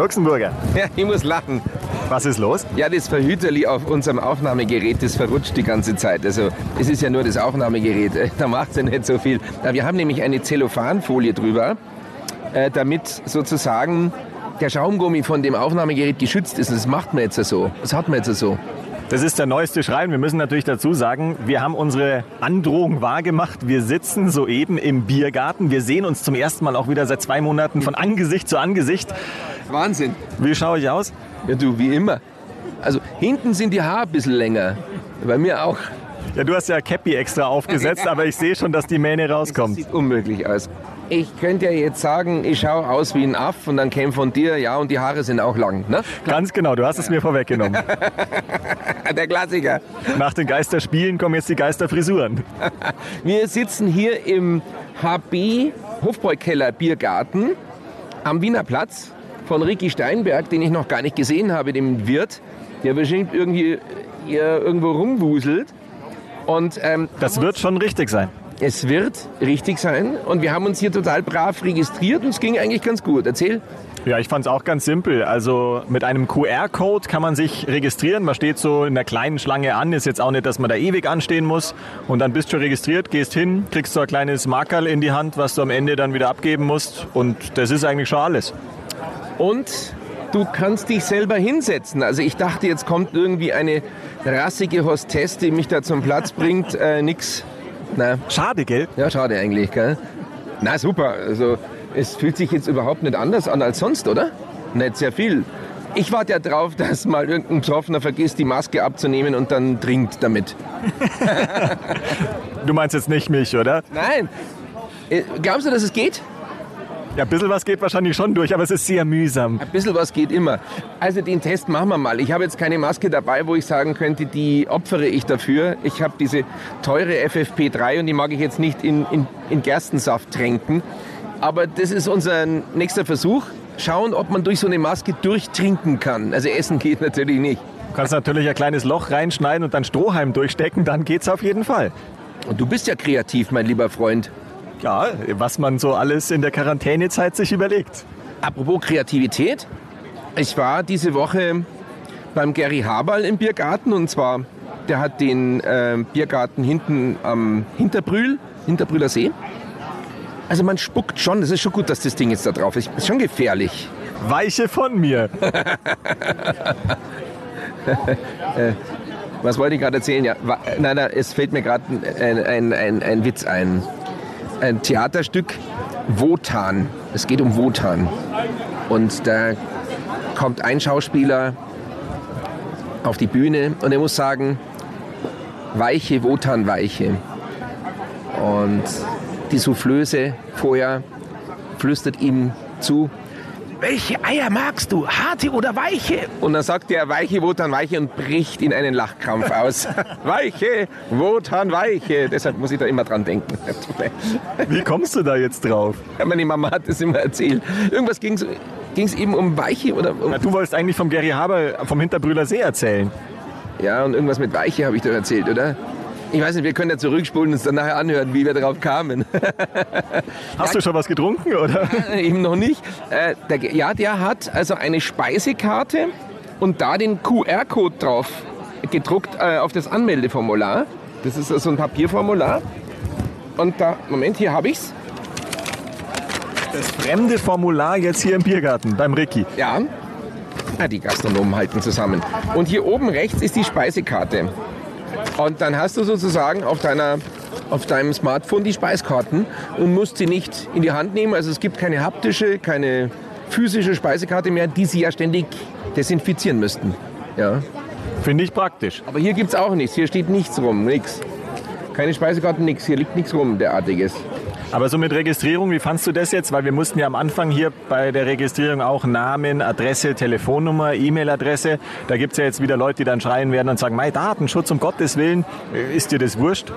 Luxemburger, Ja, ich muss lachen. was ist los? Ja, das Verhüterli auf unserem Aufnahmegerät, das verrutscht die ganze Zeit. Also es ist ja nur das Aufnahmegerät, da macht es ja nicht so viel. Wir haben nämlich eine Zellophanfolie drüber, äh, damit sozusagen der Schaumgummi von dem Aufnahmegerät geschützt ist. Und das macht man jetzt so. Das hat man jetzt so. Das ist der neueste Schrein. Wir müssen natürlich dazu sagen, wir haben unsere Androhung wahrgemacht. Wir sitzen soeben im Biergarten. Wir sehen uns zum ersten Mal auch wieder seit zwei Monaten von Angesicht zu Angesicht. Wahnsinn. Wie schaue ich aus? Ja, du, wie immer. Also hinten sind die Haare ein bisschen länger. Bei mir auch. Ja, du hast ja Cappy extra aufgesetzt, aber ich sehe schon, dass die Mähne Das rauskommt. sieht unmöglich aus. Ich könnte ja jetzt sagen, ich schaue aus wie ein Aff und dann käme von dir, ja, und die Haare sind auch lang. Ne? Ganz genau, du hast es mir vorweggenommen. Der Klassiker. Nach den Geisterspielen kommen jetzt die Geisterfrisuren. Wir sitzen hier im HB Hofbräukeller Biergarten am Wiener Platz von Ricky Steinberg, den ich noch gar nicht gesehen habe, dem Wirt, der bestimmt irgendwie hier irgendwo rumwuselt. Und ähm, Das wird schon richtig sein. es wird richtig sein. Und wir haben uns hier total brav registriert und es ging eigentlich ganz gut. Erzähl. Ja, ich fand es auch ganz simpel. Also mit einem QR-Code kann man sich registrieren. Man steht so in einer kleinen Schlange an. Ist jetzt auch nicht, dass man da ewig anstehen muss. Und dann bist du registriert, gehst hin, kriegst so ein kleines Markerl in die Hand, was du am Ende dann wieder abgeben musst. Und das ist eigentlich schon alles. Und du kannst dich selber hinsetzen. Also ich dachte, jetzt kommt irgendwie eine rassige Hostess, die mich da zum Platz bringt. Äh, nix. Na, Schade, gell? ja, schade eigentlich, gell? Na super, also es fühlt sich jetzt überhaupt nicht anders an als sonst, oder? Nicht sehr viel. Ich warte ja drauf, dass mal irgendein Betroffener vergisst, die Maske abzunehmen und dann trinkt damit. Du meinst jetzt nicht mich, oder? Nein. Äh, Glaubst du, dass es geht? Ja, ein bisschen was geht wahrscheinlich schon durch, aber es ist sehr mühsam. Ein bisschen was geht immer. Also den Test machen wir mal. Ich habe jetzt keine Maske dabei, wo ich sagen könnte, die opfere ich dafür. Ich habe diese teure FFP3 und die mag ich jetzt nicht in, in, in Gerstensaft tränken. Aber das ist unser nächster Versuch. Schauen, ob man durch so eine Maske durchtrinken kann. Also essen geht natürlich nicht. Du kannst natürlich ein kleines Loch reinschneiden und dann Strohhalm durchstecken, dann geht's auf jeden Fall. Und du bist ja kreativ, mein lieber Freund. Ja, was man so alles in der Quarantänezeit sich überlegt. Apropos Kreativität. Ich war diese Woche beim Gary Haberl im Biergarten und zwar, der hat den äh, Biergarten hinten am Hinterbrühl, Hinterbrühler See. Also man spuckt schon, das ist schon gut, dass das Ding jetzt da drauf ist. Ist schon gefährlich. Weiche von mir. Was wollte ich gerade erzählen? Ja, wa- nein, nein, es fällt mir gerade ein, ein, ein, ein Witz ein. Ein Theaterstück, Wotan. Es geht um Wotan. Und da kommt ein Schauspieler auf die Bühne und er muss sagen, weiche, Wotan, weiche. Und die Soufflöse vorher flüstert ihm zu, welche Eier magst du, harte oder weiche? Und dann sagt er, weiche, Wotan, weiche und bricht in einen Lachkrampf aus. weiche, Wotan, weiche. Deshalb muss ich da immer dran denken. Wie kommst du da jetzt drauf? Meine Mama hat das immer erzählt. Irgendwas ging es eben um weiche oder um, Na, du wolltest eigentlich vom Gary Haber vom Hinterbrühler See erzählen. ja, und irgendwas mit weiche habe ich doch erzählt, oder? Ich weiß nicht, wir können ja zurückspulen und uns dann nachher anhören, wie wir darauf kamen. Hast du schon was getrunken, oder? Eben noch nicht. Äh, der, ja, der hat also eine Speisekarte und da den QR-Code drauf gedruckt äh, auf das Anmeldeformular. Das ist so ein Papierformular. Und da, Moment, hier habe ich's. Das fremde Formular jetzt hier im Biergarten beim Ricky. Ja. Ah, die Gastronomen halten zusammen. Und hier oben rechts ist die Speisekarte. Und dann hast du sozusagen auf, deiner, auf deinem Smartphone die Speiskarten und musst sie nicht in die Hand nehmen. Also es gibt keine haptische, keine physische Speisekarte mehr, die sie ja ständig desinfizieren müssten. Ja. Finde ich praktisch. Aber hier gibt es auch nichts. Hier steht nichts rum, nichts. Keine Speisekarten, nichts. Hier liegt nichts rum, derartiges. Aber so mit Registrierung, wie fandst du das jetzt? Weil wir mussten ja am Anfang hier bei der Registrierung auch Namen, Adresse, Telefonnummer, E-Mail-Adresse. Da gibt es ja jetzt wieder Leute, die dann schreien werden und sagen, mein Datenschutz, um Gottes Willen, ist dir das wurscht?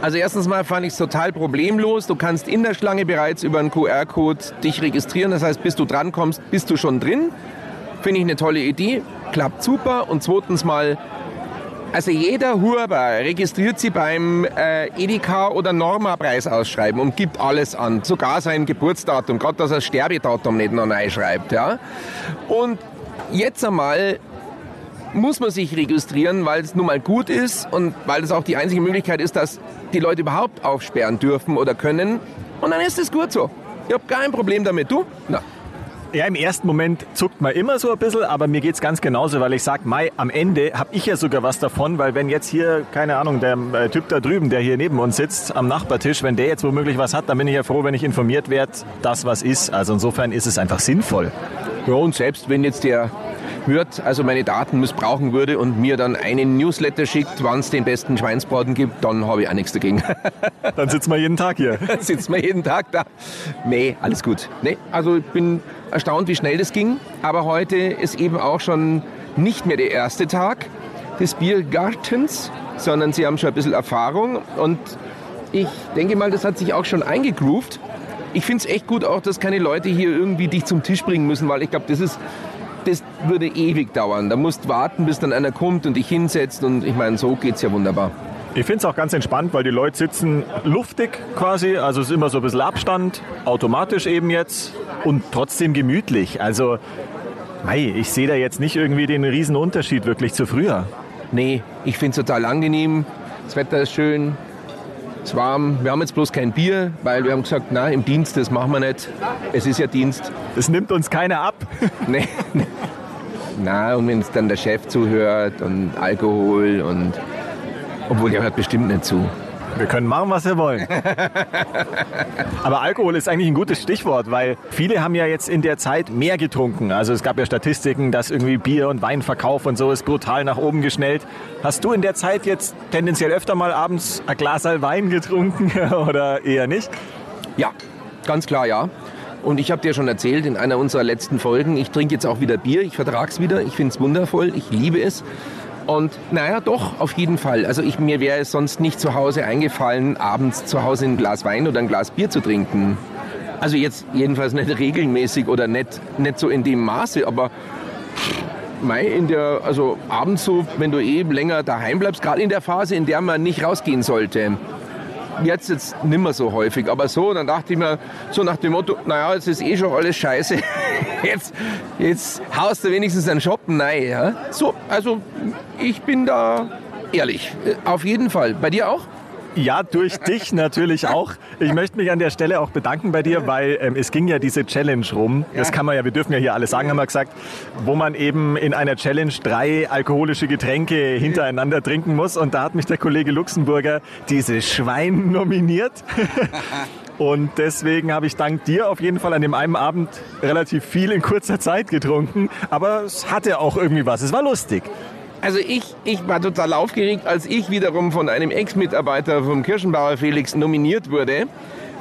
Also erstens mal fand ich es total problemlos. Du kannst in der Schlange bereits über einen QR-Code dich registrieren. Das heißt, bis du drankommst, bist du schon drin. Finde ich eine tolle Idee. Klappt super. Und zweitens mal, also jeder Huber registriert sie beim äh, Edeka oder Norma Preisausschreiben und gibt alles an. Sogar sein Geburtsdatum, gerade dass er das Sterbedatum nicht noch reinschreibt. Ja? Und jetzt einmal muss man sich registrieren, weil es nun mal gut ist und weil es auch die einzige Möglichkeit ist, dass die Leute überhaupt aufsperren dürfen oder können. Und dann ist es gut so. Ich habe kein Problem damit. Du? Na. Ja, im ersten Moment zuckt man immer so ein bisschen, aber mir geht es ganz genauso, weil ich sage, Mai, am Ende habe ich ja sogar was davon, weil wenn jetzt hier, keine Ahnung, der äh, Typ da drüben, der hier neben uns sitzt am Nachbartisch, wenn der jetzt womöglich was hat, dann bin ich ja froh, wenn ich informiert werde, dass was ist. Also insofern ist es einfach sinnvoll. Ja, und selbst wenn jetzt der hört, also meine Daten missbrauchen würde und mir dann einen Newsletter schickt, wann es den besten Schweinsbraten gibt, dann habe ich auch nichts dagegen. dann sitzen wir jeden Tag hier. Dann sitzen wir jeden Tag da. Nee, alles gut. Nee, also ich bin erstaunt, wie schnell das ging. Aber heute ist eben auch schon nicht mehr der erste Tag des Biergartens, sondern sie haben schon ein bisschen Erfahrung und ich denke mal, das hat sich auch schon eingegroovt. Ich finde es echt gut auch, dass keine Leute hier irgendwie dich zum Tisch bringen müssen, weil ich glaube, das ist das würde ewig dauern. Da musst warten, bis dann einer kommt und dich hinsetzt. Und ich meine, so geht es ja wunderbar. Ich finde es auch ganz entspannt, weil die Leute sitzen luftig quasi. Also es ist immer so ein bisschen Abstand, automatisch eben jetzt und trotzdem gemütlich. Also, mei, ich sehe da jetzt nicht irgendwie den riesen Unterschied wirklich zu früher. Nee, ich finde es total angenehm. Das Wetter ist schön, es warm. Wir haben jetzt bloß kein Bier, weil wir haben gesagt, na, im Dienst, das machen wir nicht. Es ist ja Dienst. Das nimmt uns keiner ab. nee. Na, und wenn es dann der Chef zuhört und Alkohol und obwohl der hört bestimmt nicht zu. Wir können machen, was wir wollen. Aber Alkohol ist eigentlich ein gutes Stichwort, weil viele haben ja jetzt in der Zeit mehr getrunken. Also es gab ja Statistiken, dass irgendwie Bier- und Weinverkauf und so ist brutal nach oben geschnellt. Hast du in der Zeit jetzt tendenziell öfter mal abends ein Glas Wein getrunken oder eher nicht? Ja, ganz klar ja. Und ich habe dir schon erzählt in einer unserer letzten Folgen, ich trinke jetzt auch wieder Bier, ich vertrage es wieder, ich finde es wundervoll, ich liebe es. Und naja, doch, auf jeden Fall. Also ich, mir wäre es sonst nicht zu Hause eingefallen, abends zu Hause ein Glas Wein oder ein Glas Bier zu trinken. Also jetzt jedenfalls nicht regelmäßig oder nicht, nicht so in dem Maße, aber Mai in der, also abends so, wenn du eben eh länger daheim bleibst, gerade in der Phase, in der man nicht rausgehen sollte, jetzt jetzt nimmer so häufig, aber so, dann dachte ich mir, so nach dem Motto, naja, jetzt ist eh schon alles scheiße. Jetzt, jetzt haust du wenigstens einen Shoppen rein. Ja? So, also ich bin da ehrlich. Äh, auf jeden Fall. Bei dir auch? Ja, durch dich natürlich auch. Ich möchte mich an der Stelle auch bedanken bei dir, weil ähm, es ging ja diese Challenge rum. Das kann man ja, wir dürfen ja hier alles sagen, haben wir gesagt, wo man eben in einer Challenge drei alkoholische Getränke hintereinander trinken muss. Und da hat mich der Kollege Luxemburger dieses Schwein nominiert. Und deswegen habe ich dank dir auf jeden Fall an dem einen Abend relativ viel in kurzer Zeit getrunken. Aber es hatte auch irgendwie was. Es war lustig. Also ich, ich war total aufgeregt, als ich wiederum von einem Ex-Mitarbeiter vom Kirschenbauer Felix nominiert wurde,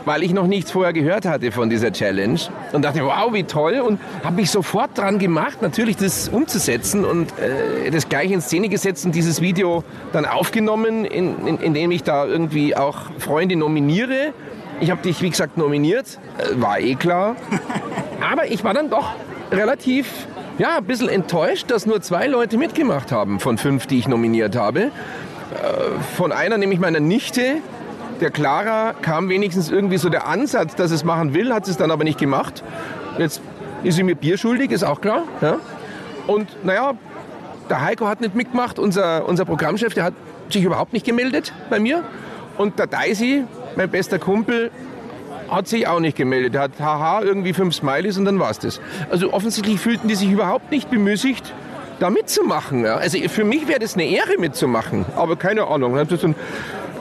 weil ich noch nichts vorher gehört hatte von dieser Challenge. Und dachte, wow, wie toll. Und habe mich sofort dran gemacht, natürlich das umzusetzen und äh, das gleich in Szene gesetzt und dieses Video dann aufgenommen, in, in, in dem ich da irgendwie auch Freunde nominiere. Ich habe dich, wie gesagt, nominiert, äh, war eh klar, aber ich war dann doch relativ ja, ein bisschen enttäuscht, dass nur zwei Leute mitgemacht haben von fünf, die ich nominiert habe. Äh, von einer, nämlich meiner Nichte, der Clara, kam wenigstens irgendwie so der Ansatz, dass es machen will, hat es dann aber nicht gemacht. Jetzt ist sie mir Bier schuldig, ist auch klar. Ja? Und naja, der Heiko hat nicht mitgemacht, unser, unser Programmchef, der hat sich überhaupt nicht gemeldet bei mir. Und der Daisy, mein bester Kumpel, hat sich auch nicht gemeldet. Er hat haha irgendwie fünf Smileys und dann war es das. Also offensichtlich fühlten die sich überhaupt nicht bemüßigt, da mitzumachen. Ja. Also für mich wäre das eine Ehre mitzumachen, aber keine Ahnung. Das ist ein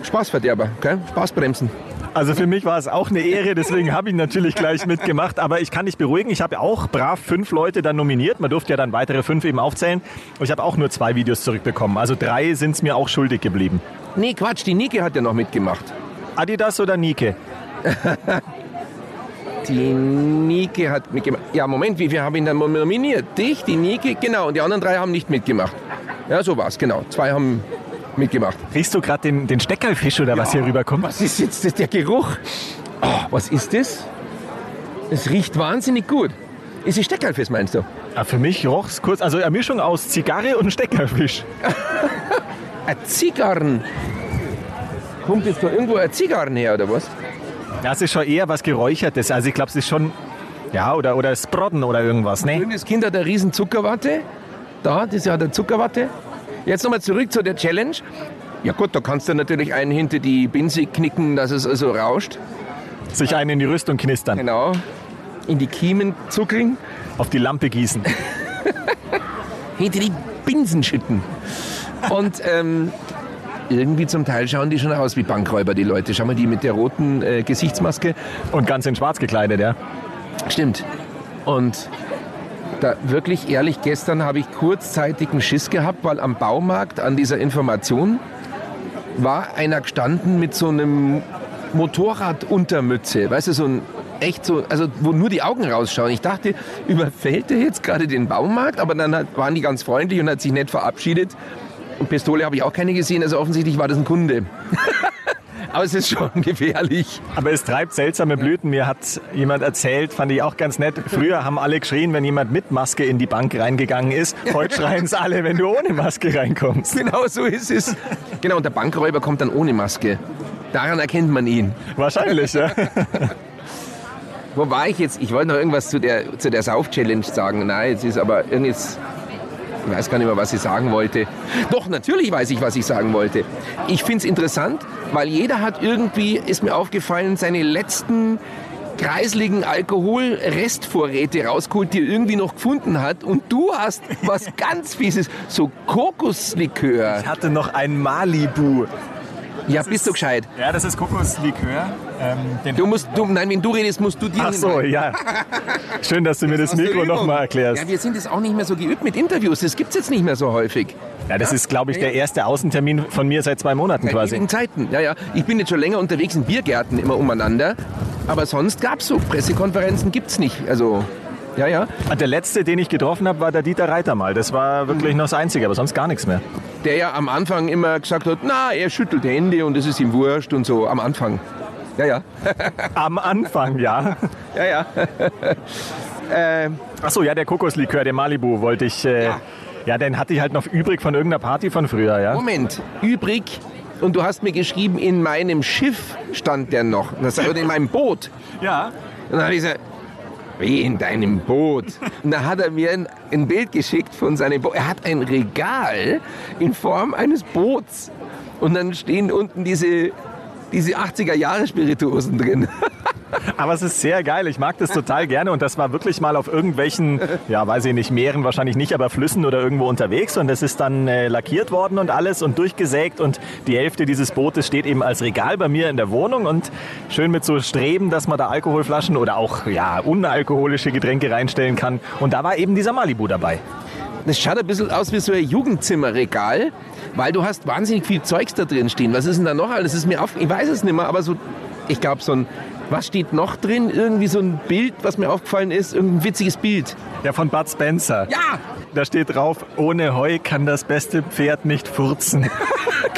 Spaßverderber, okay? Spaßbremsen. Also für mich war es auch eine Ehre, deswegen habe ich natürlich gleich mitgemacht. Aber ich kann dich beruhigen, ich habe auch brav fünf Leute dann nominiert. Man durfte ja dann weitere fünf eben aufzählen. Und ich habe auch nur zwei Videos zurückbekommen. Also drei sind es mir auch schuldig geblieben. Nee, Quatsch, die Nike hat ja noch mitgemacht. Adidas oder Nike? Die Nike hat mitgemacht. Ja, Moment, wie viele haben ihn dann nominiert? Dich, die Nike, genau. Und die anderen drei haben nicht mitgemacht. Ja, so war's, genau. Zwei haben mitgemacht. Riechst du gerade den, den Steckerlfisch oder was hier rüberkommt? Was ist jetzt das, der Geruch? Oh, was ist das? Es riecht wahnsinnig gut. Ist es Steckerlfisch, meinst du? Ah, für mich roch es kurz, also eine Mischung aus Zigarre und Steckerlfisch. Ein Zigarren. Kommt jetzt da irgendwo ein Zigarren her, oder was? Ja, es ist schon eher was Geräuchertes. Also ich glaube, es ist schon, ja, oder, oder Sprodden oder irgendwas, ne? Das Kind hat eine riesen Zuckerwatte. Da, das hat eine Zuckerwatte. Jetzt nochmal zurück zu der Challenge. Ja gut, da kannst du natürlich einen hinter die Binse knicken, dass es also rauscht. Sich einen in die Rüstung knistern, Genau. In die Kiemen zuckeln. auf die Lampe gießen. hinter die Binsen schütten. Und ähm, irgendwie zum Teil schauen die schon aus wie Bankräuber, die Leute. Schau mal, die mit der roten äh, Gesichtsmaske. Und ganz in schwarz gekleidet, ja. Stimmt. Und da wirklich ehrlich, gestern habe ich kurzzeitig einen Schiss gehabt, weil am Baumarkt an dieser Information war einer gestanden mit so einem Motorraduntermütze. Weißt du, so ein echt so, also wo nur die Augen rausschauen. Ich dachte, überfällt er jetzt gerade den Baumarkt? Aber dann hat, waren die ganz freundlich und hat sich nett verabschiedet. Und Pistole habe ich auch keine gesehen, also offensichtlich war das ein Kunde. Aber es ist schon gefährlich. Aber es treibt seltsame Blüten. Mir hat jemand erzählt, fand ich auch ganz nett. Früher haben alle geschrien, wenn jemand mit Maske in die Bank reingegangen ist. Heute schreien es alle, wenn du ohne Maske reinkommst. Genau so ist es. Genau, und der Bankräuber kommt dann ohne Maske. Daran erkennt man ihn. Wahrscheinlich, ja. Wo war ich jetzt? Ich wollte noch irgendwas zu der, zu der Sauf-Challenge sagen. Nein, jetzt ist aber irgendwas. Ich weiß gar nicht mehr, was ich sagen wollte. Doch, natürlich weiß ich, was ich sagen wollte. Ich finde es interessant, weil jeder hat irgendwie, ist mir aufgefallen, seine letzten kreisligen Alkoholrestvorräte rausgeholt, die er irgendwie noch gefunden hat. Und du hast was ganz Fieses, so Kokoslikör. Ich hatte noch ein Malibu. Ja, bist du gescheit. Ja, das ist Kokoslikör. Ähm, den Du musst, du, nein, wenn du redest, musst du dir Ach so, ja. Schön, dass du mir das Mikro nochmal erklärst. Ja, wir sind jetzt auch nicht mehr so geübt mit Interviews. Das gibt's jetzt nicht mehr so häufig. Ja, das ist, glaube ich, der erste Außentermin von mir seit zwei Monaten Seit quasi. ewigen Zeiten. Ja, ja. Ich bin jetzt schon länger unterwegs in Biergärten immer umeinander. Aber sonst gab's so Pressekonferenzen gibt's nicht. Also, ja, ja. Und der letzte, den ich getroffen habe, war der Dieter Reiter mal. Das war wirklich noch das Einzige, aber sonst gar nichts mehr. Der ja am Anfang immer gesagt hat, na, er schüttelt Hände und es ist ihm wurscht und so. Am Anfang. Ja, ja. Am Anfang, ja. Ja, ja. ähm, Ach so, ja, der Kokoslikör, der Malibu, wollte ich. Äh, ja. Ja. den hatte ich halt noch übrig von irgendeiner Party von früher, ja. Moment, übrig. Und du hast mir geschrieben, in meinem Schiff stand der noch. Das oder in meinem Boot. Ja. Und dann habe ich gesagt, wie in deinem Boot? Und da hat er mir ein, ein Bild geschickt von seinem Boot. Er hat ein Regal in Form eines Boots. Und dann stehen unten diese, diese 80er-Jahre-Spirituosen drin. Aber es ist sehr geil. Ich mag das total gerne. Und das war wirklich mal auf irgendwelchen, ja, weiß ich nicht, Meeren wahrscheinlich nicht, aber Flüssen oder irgendwo unterwegs. Und das ist dann äh, lackiert worden und alles und durchgesägt. Und die Hälfte dieses Bootes steht eben als Regal bei mir in der Wohnung. Und schön mit so Streben, dass man da Alkoholflaschen oder auch, ja, unalkoholische Getränke reinstellen kann. Und da war eben dieser Malibu dabei. Das schaut ein bisschen aus wie so ein Jugendzimmerregal, weil du hast wahnsinnig viel Zeugs da drin stehen. Was ist denn da noch alles? Ist mir auf, ich weiß es nicht mehr, aber so, ich glaube so ein, was steht noch drin? Irgendwie so ein Bild, was mir aufgefallen ist, irgendein witziges Bild. Ja, von Bud Spencer. Ja, Da steht drauf, ohne Heu kann das beste Pferd nicht furzen.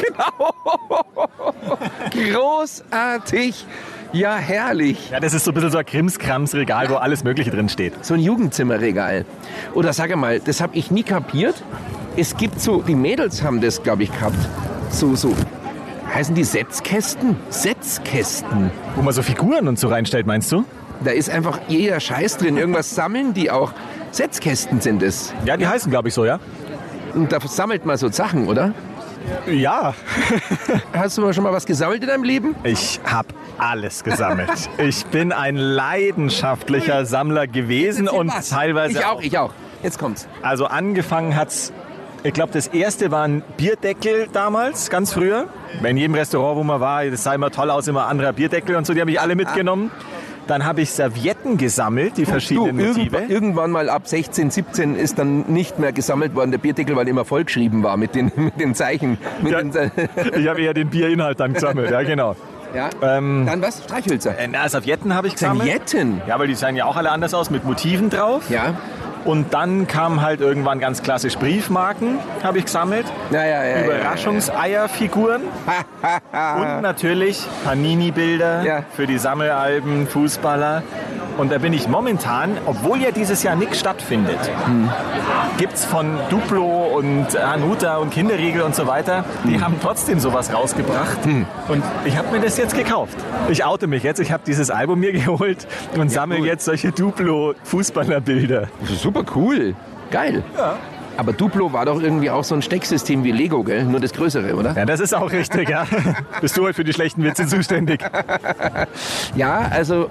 großartig. Ja, herrlich. Ja, das ist so ein bisschen so ein Krimskrams-Regal, wo alles Mögliche drin steht. So ein Jugendzimmerregal. Oder sag mal, das habe ich nie kapiert. Es gibt so, die Mädels haben das, glaube ich, gehabt. So, so, heißen die Setzkästen? Setzkästen. Wo man so Figuren und so reinstellt, meinst du? Da ist einfach jeder Scheiß drin. Irgendwas sammeln die auch. Setzkästen sind es. Ja, die heißen, glaube ich, so, ja? Und da sammelt man so Sachen, oder? Ja, Hast du mal schon mal was gesammelt in deinem Leben? ich habe alles gesammelt. Ich bin ein leidenschaftlicher Sammler gewesen und Was? teilweise Ich auch, ich auch. Jetzt kommt's. Also angefangen hat's, ich glaube, das erste waren Bierdeckel damals, ganz früher. In jedem Restaurant, wo man war, das sah immer toll aus, immer anderer Bierdeckel und so, die habe ich alle mitgenommen. Dann habe ich Servietten gesammelt, die verschiedenen du, Motive. irgendwann, irgendwann mal ab 16, 17 ist dann nicht mehr gesammelt worden, der Bierdeckel, weil immer vollgeschrieben war mit den, mit den Zeichen. Mit Ja. den, Ich habe eher den Bierinhalt dann gesammelt, ja genau. Ja. Ähm, Dann was? Streichhölzer. äh, na, Servietten habe ich gesammelt. Servietten. Ja, weil die sehen ja auch alle anders aus, mit Motiven drauf. Ja. Und dann kam halt irgendwann ganz klassisch Briefmarken, habe ich gesammelt. Ja, ja, ja. Überraschungseierfiguren. Und natürlich Panini-Bilder Ja. für die Sammelalben, Fußballer. Und da bin ich momentan, obwohl ja dieses Jahr nichts stattfindet, gibt es von Duplo und Hanuta und Kinderriegel und so weiter, die haben trotzdem sowas rausgebracht. Und ich habe mir das jetzt gekauft. Ich oute mich jetzt, ich habe dieses Album mir geholt und sammle cool. jetzt solche Duplo-Fußballerbilder. Super cool. Geil. Ja. Aber Duplo war doch irgendwie auch so ein Stecksystem wie Lego, gell? Nur das Größere, oder? Ja, das ist auch richtig, ja. Bist du heute für die schlechten Witze zuständig? Ja, also,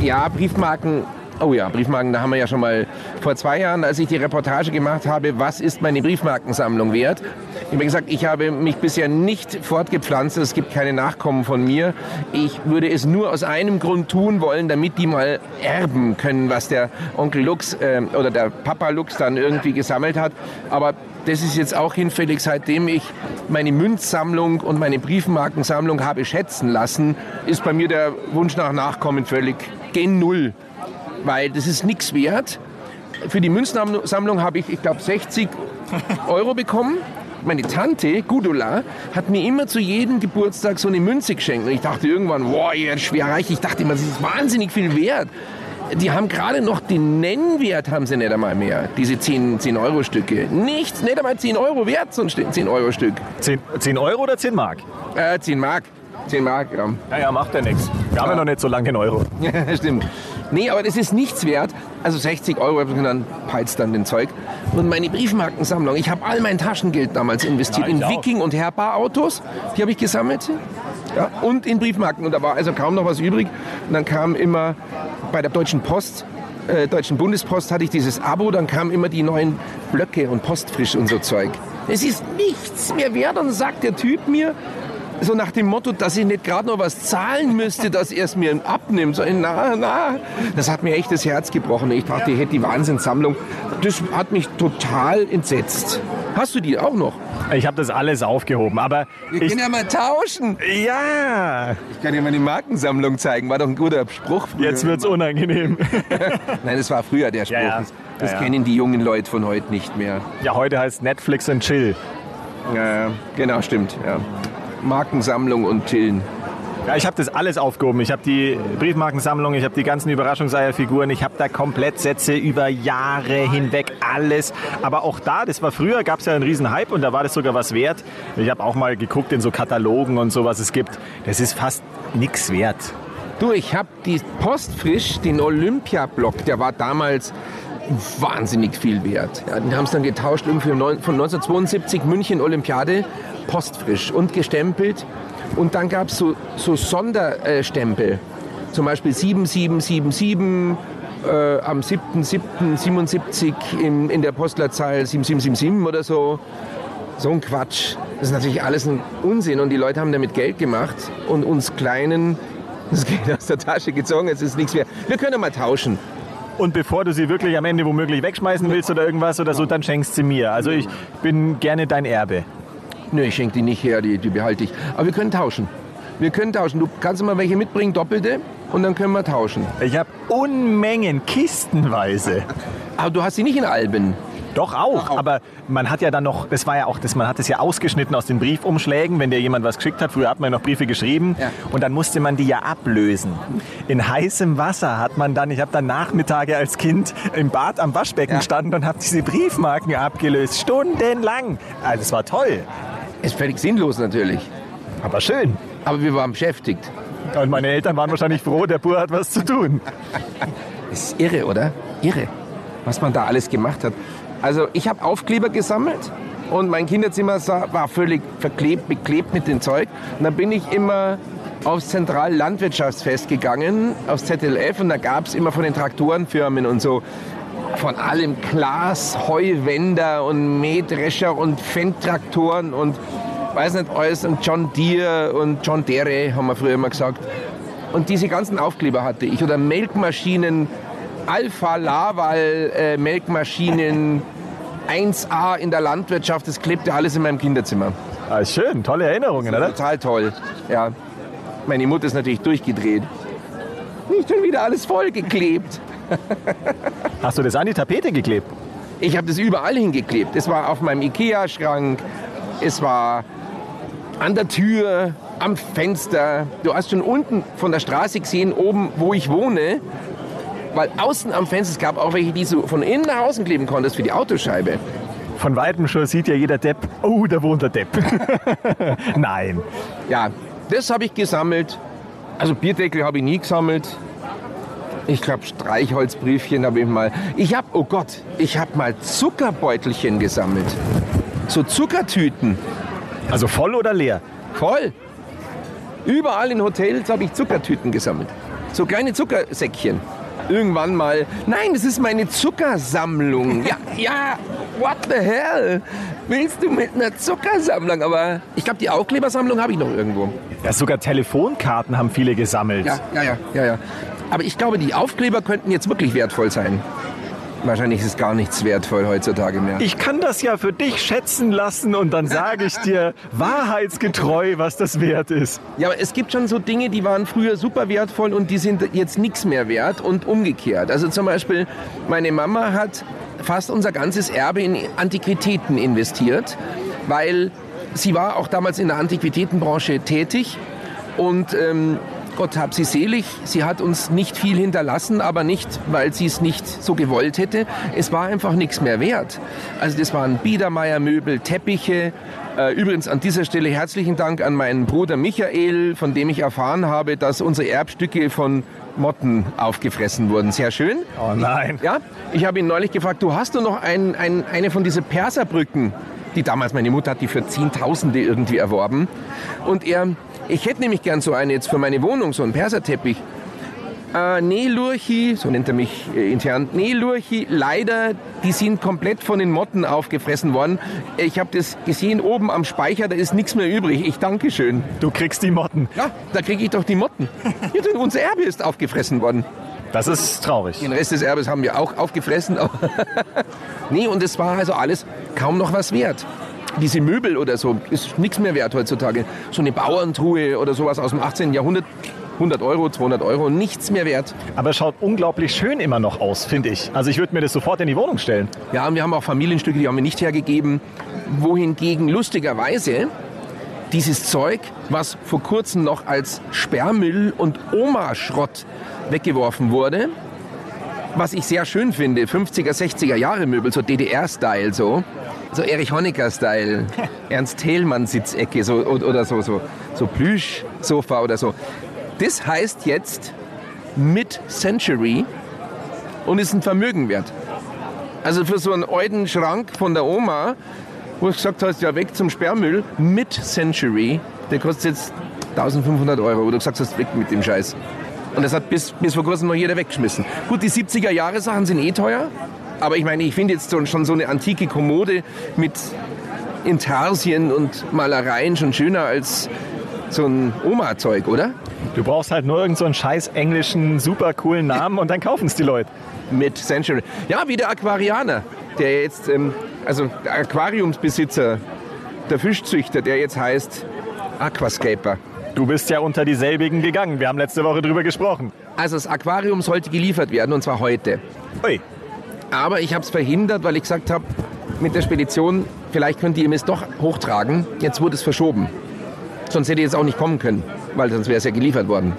ja, Briefmarken. Oh ja, Briefmarken, da haben wir ja schon mal vor zwei Jahren, als ich die Reportage gemacht habe, was ist meine Briefmarkensammlung wert? Ich habe gesagt, ich habe mich bisher nicht fortgepflanzt, es gibt keine Nachkommen von mir. Ich würde es nur aus einem Grund tun wollen, damit die mal erben können, was der Onkel Lux äh, oder der Papa Lux dann irgendwie gesammelt hat. Aber das ist jetzt auch hinfällig, seitdem ich meine Münzsammlung und meine Briefmarkensammlung habe schätzen lassen, ist bei mir der Wunsch nach Nachkommen völlig gen Null. Weil das ist nichts wert. Für die Münzsammlung habe ich, ich glaube, 60 Euro bekommen. Meine Tante, Gudula, hat mir immer zu jedem Geburtstag so eine Münze geschenkt. Und ich dachte irgendwann, wow, ihr werdet schwer reich. Ich dachte immer, das ist wahnsinnig viel wert. Die haben gerade noch den Nennwert, haben sie nicht einmal mehr, diese 10, 10 Euro Stücke. Nichts, nicht einmal 10 Euro wert, so ein 10 Euro Stück. 10, 10 Euro oder 10 Mark? Äh, 10 Mark. 10 Mark, ja. Naja, macht ja nichts. Wir haben ja noch nicht so lange in Euro. Ja, stimmt. Nee, aber das ist nichts wert. Also 60 Euro habe ich dann peizt dann den Zeug. Und meine Briefmarkensammlung, ich habe all mein Taschengeld damals investiert Ja, in auch. Viking und Herbar-Autos. Die habe ich gesammelt. Ja, und in Briefmarken. Und da war also kaum noch was übrig. Und dann kam immer bei der Deutschen Post, äh, Deutschen Bundespost hatte ich dieses Abo, dann kamen immer die neuen Blöcke und Postfrisch und so Zeug. Es ist nichts mehr wert. Und dann sagt der Typ mir, so nach dem Motto, dass ich nicht gerade noch was zahlen müsste, dass er es mir abnimmt. So, na, na. Das hat mir echt das Herz gebrochen. Ich dachte, ich hätte die Wahnsinnssammlung. Das hat mich total entsetzt. Hast du die auch noch? Ich habe das alles aufgehoben, aber Wir ich, können ja mal tauschen. ja, Ich kann dir meine Markensammlung zeigen. War doch ein guter Spruch früher. jetzt wird's unangenehm. Nein, das war früher der Spruch. Ja, ja. Das, Ja, kennen die jungen Leute von heute nicht mehr. Ja, heute heißt Netflix and Chill. Ja, genau, stimmt. Ja. Markensammlung und Chillen. Ja, ich habe das alles aufgehoben. Ich habe die Briefmarkensammlung, ich habe die ganzen Überraschungseierfiguren, ich habe da komplett Sätze über Jahre hinweg, alles. Aber auch da, das war früher, gab es ja einen riesen Hype und da war das sogar was wert. Ich habe auch mal geguckt in so Katalogen und so, was es gibt. Das ist fast nichts wert. Du, ich habe die Postfrisch, den Olympiablock, der war damals wahnsinnig viel wert. Ja, den haben es dann getauscht irgendwie von neun- von 1972 München Olympiade, Postfrisch und gestempelt. Und dann gab es so, so Sonderstempel, zum Beispiel 7777 äh, am 7.7.77 in, in der Postleitzahl 7777 oder so. So ein Quatsch. Das ist natürlich alles ein Unsinn und die Leute haben damit Geld gemacht und uns Kleinen das Geld aus der Tasche gezogen. Es ist nichts mehr. Wir können mal tauschen. Und bevor du sie wirklich am Ende womöglich wegschmeißen willst oder irgendwas oder so, dann schenkst sie mir. Also ich bin gerne dein Erbe. Nö, ich schenke die nicht her, die, die behalte ich. Aber wir können tauschen. Wir können tauschen. Du kannst mal welche mitbringen, doppelte, und dann können wir tauschen. Ich habe Unmengen, kistenweise. Aber du hast sie nicht in Alben. Doch auch, aber man hat ja dann noch, das war ja auch, das, man hat es ja ausgeschnitten aus den Briefumschlägen, wenn dir jemand was geschickt hat. Früher hat man ja noch Briefe geschrieben Ja. und dann musste man die ja ablösen. In heißem Wasser hat man dann, ich habe dann Nachmittage als Kind im Bad am Waschbecken Ja. gestanden und habe diese Briefmarken abgelöst, stundenlang. Also es war toll, Ist völlig sinnlos natürlich. aber schön. Aber wir waren beschäftigt. Und meine Eltern waren wahrscheinlich froh, der Bur hat was zu tun. Das ist irre, oder? Irre, was man da alles gemacht hat. Also ich habe Aufkleber gesammelt und mein Kinderzimmer war völlig verklebt, beklebt mit dem Zeug. Und dann bin ich immer aufs Zentrallandwirtschaftsfest gegangen, aufs ZLF und da gab es immer von den Traktorenfirmen und so von allem Glas, Heuwender und Mähdrescher und Fendtraktoren und weiß nicht alles und John Deere und John Deere, haben wir früher immer gesagt. Und diese ganzen Aufkleber hatte ich oder Melkmaschinen, Alpha Laval äh, Melkmaschinen 1A in der Landwirtschaft, das klebte alles in meinem Kinderzimmer. Ah, schön, tolle Erinnerungen, oder? Total toll, ja. Meine Mutter ist natürlich durchgedreht. Nicht schon wieder alles vollgeklebt. Hast du das an die Tapete geklebt? Ich habe das überall hingeklebt. Es war auf meinem Ikea-Schrank, es war an der Tür, am Fenster. Du hast schon unten von der Straße gesehen, oben, wo ich wohne. Weil außen am Fenster, es gab auch welche, die du von innen nach außen kleben konntest für die Autoscheibe. Von weitem schon sieht ja jeder Depp, oh, da wohnt der Depp. Nein. Ja, das habe ich gesammelt. Also Bierdeckel habe ich nie gesammelt. Ich glaube, Streichholzbriefchen habe ich mal. Ich habe, oh Gott, ich habe mal Zuckerbeutelchen gesammelt. So Zuckertüten. Also voll oder leer? Voll. Überall in Hotels habe ich Zuckertüten gesammelt. So kleine Zuckersäckchen. Irgendwann mal, nein, das ist meine Zuckersammlung. Ja, ja, what the hell? Willst du mit einer Zuckersammlung? Aber ich glaube, die Aufklebersammlung habe ich noch irgendwo. Ja, sogar Telefonkarten haben viele gesammelt. Ja, ja, ja, ja, ja. Aber ich glaube, die Aufkleber könnten jetzt wirklich wertvoll sein. Wahrscheinlich ist es gar nichts wertvoll heutzutage mehr. Ich kann das ja für dich schätzen lassen und dann sage ich dir wahrheitsgetreu, was das wert ist. Ja, aber es gibt schon so Dinge, die waren früher super wertvoll und die sind jetzt nichts mehr wert und umgekehrt. Also zum Beispiel, meine Mama hat fast unser ganzes Erbe in Antiquitäten investiert, weil sie war auch damals in der Antiquitätenbranche tätig und ähm, Gott hab sie selig. Sie hat uns nicht viel hinterlassen, aber nicht, weil sie es nicht so gewollt hätte. Es war einfach nichts mehr wert. Also das waren Biedermeier-Möbel, Teppiche. Äh, übrigens an dieser Stelle herzlichen Dank an meinen Bruder Michael, von dem ich erfahren habe, dass unsere Erbstücke von Motten aufgefressen wurden. Sehr schön. Oh nein. Ja, ich habe ihn neulich gefragt, du hast du noch ein, ein, eine von diesen Perserbrücken, die damals meine Mutter hat die für Zehntausende irgendwie erworben. Und er, ich hätte nämlich gern so eine jetzt für meine Wohnung, so einen Perserteppich. Äh, nee, Lurchi, so nennt er mich äh, intern, nee, Lurchi, leider, die sind komplett von den Motten aufgefressen worden. Ich habe das gesehen oben am Speicher, da ist nichts mehr übrig. Ich danke schön. Du kriegst die Motten. Ja, da kriege ich doch die Motten. Ja, denn unser Erbe ist aufgefressen worden. Das ist traurig. Den Rest des Erbes haben wir auch aufgefressen. nee, und es war also alles kaum noch was wert. Diese Möbel oder so ist nichts mehr wert heutzutage. So eine Bauerntruhe oder sowas aus dem 18. Jahrhundert, 100 Euro, 200 Euro, nichts mehr wert. Aber es schaut unglaublich schön immer noch aus, finde ich. Also ich würde mir das sofort in die Wohnung stellen. Ja, und wir haben auch Familienstücke, die haben wir nicht hergegeben. Wohingegen lustigerweise dieses Zeug, was vor kurzem noch als Sperrmüll und Oma-Schrott weggeworfen wurde, was ich sehr schön finde, 50er, 60er Jahre Möbel, so DDR-Style so, so Erich Honecker-Style, Ernst Thälmann-Sitzecke so, oder so, so, so Plüsch-Sofa oder so. Das heißt jetzt Mid-Century und ist ein Vermögen wert. Also für so einen alten Schrank von der Oma, wo ich gesagt hast, ja weg zum Sperrmüll, Mid-Century, der kostet jetzt 1500 Euro. Wo du gesagt hast, weg mit dem Scheiß. Und das hat bis, bis vor kurzem noch jeder weggeschmissen. Gut, die 70er Jahre Sachen sind eh teuer. Aber ich meine, ich finde jetzt schon so eine antike Kommode mit Intarsien und Malereien schon schöner als so ein Oma-Zeug, oder? Du brauchst halt nur irgendeinen so einen scheiß englischen, super coolen Namen und dann kaufen es die Leute. Mid-Century. Ja, wie der Aquarianer, der jetzt, ähm, also der Aquariumsbesitzer, der Fischzüchter, der jetzt heißt Aquascaper. Du bist ja unter dieselbigen gegangen. Wir haben letzte Woche drüber gesprochen. Also das Aquarium sollte geliefert werden und zwar heute. Ui. Aber ich habe es verhindert, weil ich gesagt habe, mit der Spedition, vielleicht könnt ihr es doch hochtragen. Jetzt wurde es verschoben. Sonst hätte ich jetzt auch nicht kommen können, weil sonst wäre es ja geliefert worden.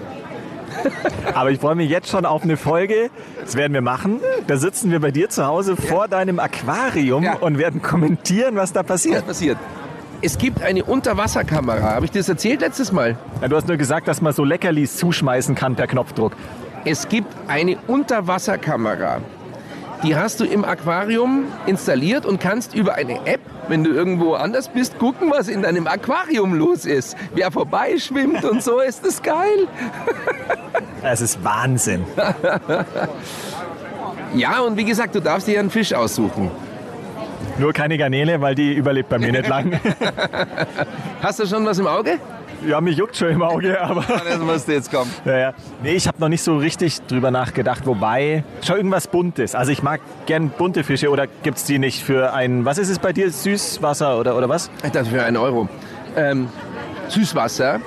Aber ich freue mich jetzt schon auf eine Folge. Das werden wir machen. Da sitzen wir bei dir zu Hause vor deinem Aquarium Ja. und werden kommentieren, was da Was passiert. passiert? Es gibt eine Unterwasserkamera. Habe ich das erzählt letztes Mal? Ja, du hast nur gesagt, dass man so Leckerlis zuschmeißen kann per Knopfdruck. Es gibt eine Unterwasserkamera. Die hast du im Aquarium installiert und kannst über eine App, wenn du irgendwo anders bist, gucken, was in deinem Aquarium los ist. Wer vorbeischwimmt und so, ist das geil. Es ist Wahnsinn. Ja, und wie gesagt, du darfst dir einen Fisch aussuchen. Nur keine Garnele, weil die überlebt bei mir nicht lang. Hast du schon was im Auge? Ja, mich juckt schon im Auge, aber. Das musste jetzt kommen. Ja, ja. Nee, ich habe noch nicht so richtig drüber nachgedacht. Wobei, schon irgendwas Buntes. Also ich mag gern bunte Fische oder gibt es die nicht für ein, was ist es bei dir, Süßwasser oder, oder was? Das für einen Euro. Ähm, Süßwasser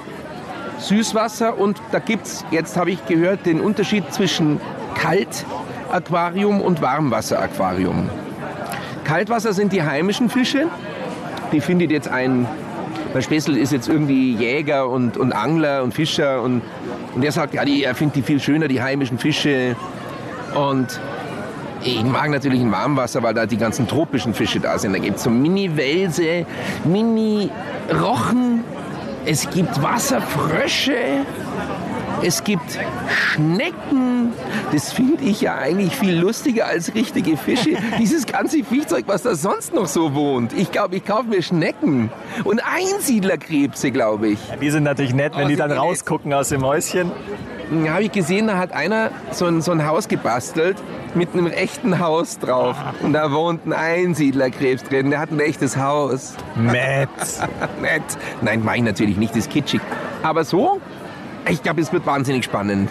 Süßwasser und da gibt es, jetzt habe ich gehört, den Unterschied zwischen Kaltaquarium und Warmwasseraquarium. Kaltwasser sind die heimischen Fische. Die findet jetzt ein, der Spessel ist jetzt irgendwie Jäger und, und Angler und Fischer und, und der sagt, ja, die, er findet die viel schöner, die heimischen Fische. Und ich mag natürlich ein Warmwasser, weil da die ganzen tropischen Fische da sind. Da gibt es so Mini-Welse, Mini-Rochen, es gibt Wasserfrösche, es gibt Schnecken. Das finde ich ja eigentlich viel lustiger als richtige Fische. Dieses ganze Viehzeug, was da sonst noch so wohnt. Ich glaube, ich kaufe mir Schnecken. Und Einsiedlerkrebse, glaube ich. Ja, die sind natürlich nett, wenn Oh, die dann die nett. rausgucken aus dem Häuschen. Da habe ich gesehen, da hat einer so ein, so ein Haus gebastelt mit einem echten Haus drauf. Und da wohnt ein Einsiedlerkrebs drin. Der hat ein echtes Haus. Nett. Nett. Nein, meine ich natürlich nicht, das ist kitschig. Aber so, ich glaube, es wird wahnsinnig spannend.